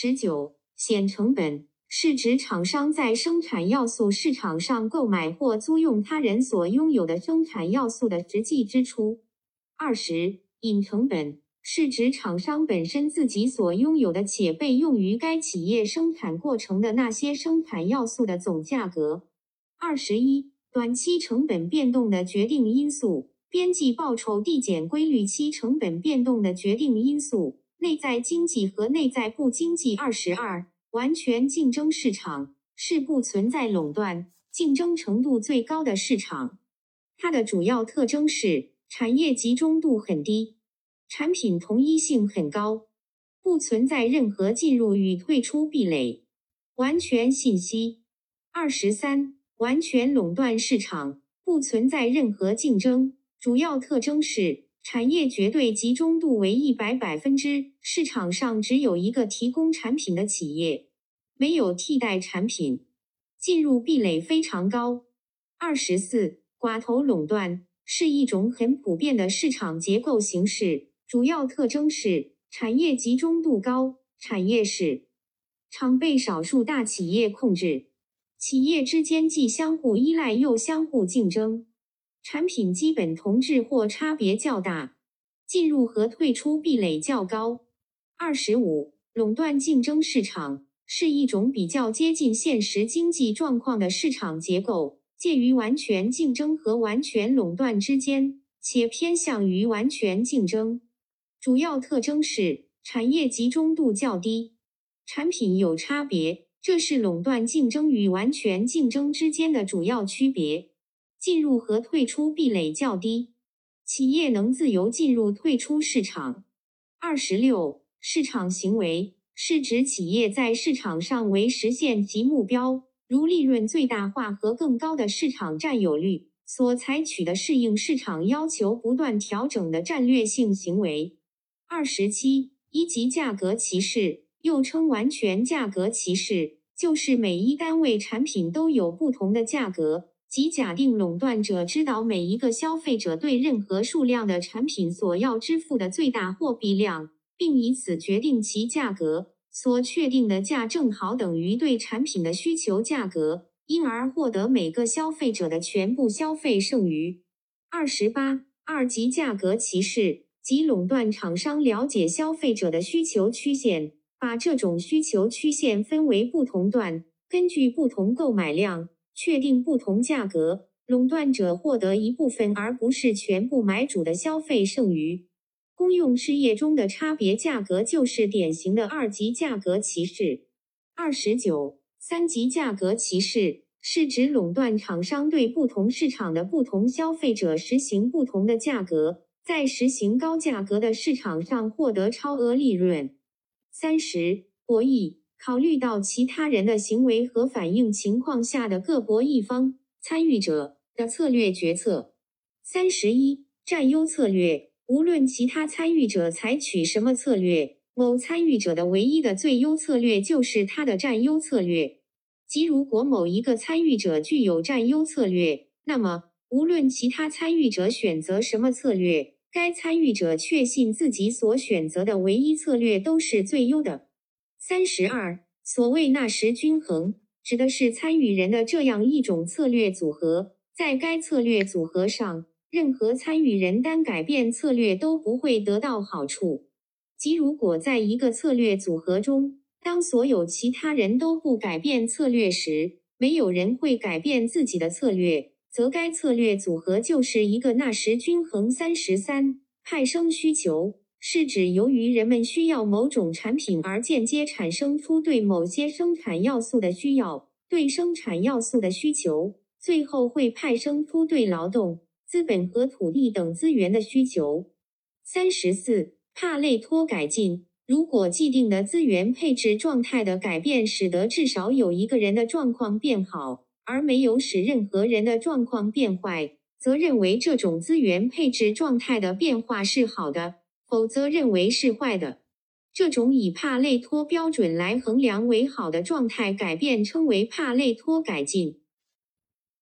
十九，显成本是指厂商在生产要素市场上购买或租用他人所拥有的生产要素的实际支出。二十，隐成本是指厂商本身自己所拥有的且被用于该企业生产过程的那些生产要素的总价格。二十一，短期成本变动的决定因素。边际报酬递减规律期成本变动的决定因素：内在经济和内在不经济。二十二，完全竞争市场是不存在垄断、竞争程度最高的市场。它的主要特征是产业集中度很低，产品同一性很高，不存在任何进入与退出壁垒。完全信息。二十三，完全垄断市场不存在任何竞争。主要特征是产业绝对集中度为一百百分之，市场上只有一个提供产品的企业，没有替代产品，进入壁垒非常高。二十四，寡头垄断是一种很普遍的市场结构形式，主要特征是产业集中度高，产业是常被少数大企业控制，企业之间既相互依赖又相互竞争。产品基本同质或差别较大，进入和退出壁垒较高。二十五，垄断竞争市场是一种比较接近现实经济状况的市场结构，介于完全竞争和完全垄断之间，且偏向于完全竞争。主要特征是产业集中度较低，产品有差别，这是垄断竞争与完全竞争之间的主要区别。进入和退出壁垒较低，企业能自由进入、退出市场。二十六，市场行为是指企业在市场上为实现其目标，如利润最大化和更高的市场占有率所采取的适应市场要求、不断调整的战略性行为。二十七，一级价格歧视又称完全价格歧视，就是每一单位产品都有不同的价格。即假定垄断者知道每一个消费者对任何数量的产品所要支付的最大货币量，并以此决定其价格。所确定的价正好等于对产品的需求价格，因而获得每个消费者的全部消费剩余。二十八，二级价格歧视即垄断厂商了解消费者的需求曲线，把这种需求曲线分为不同段，根据不同购买量。确定不同价格，垄断者获得一部分而不是全部买主的消费剩余。公用事业中的差别价格就是典型的二级价格歧视。二十九，三级价格歧视是指垄断厂商对不同市场的不同消费者实行不同的价格，在实行高价格的市场上获得超额利润。三十，博弈。考虑到其他人的行为和反应情况下的各博弈方参与者的策略决策。三十一，占优策略，无论其他参与者采取什么策略，某参与者的唯一的最优策略就是他的占优策略。即如果某一个参与者具有占优策略，那么无论其他参与者选择什么策略，该参与者确信自己所选择的唯一策略都是最优的。三十二，所谓纳什均衡，指的是参与人的这样一种策略组合，在该策略组合上，任何参与人单改变策略都不会得到好处。即如果在一个策略组合中，当所有其他人都不改变策略时，没有人会改变自己的策略，则该策略组合就是一个纳什均衡。三十三，派生需求。是指由于人们需要某种产品而间接产生出对某些生产要素的需要，对生产要素的需求，最后会派生出对劳动、资本和土地等资源的需求。三十四，帕累托改进。如果既定的资源配置状态的改变使得至少有一个人的状况变好，而没有使任何人的状况变坏，则认为这种资源配置状态的变化是好的。否则认为是坏的。这种以帕累托标准来衡量为好的状态改变称为帕累托改进。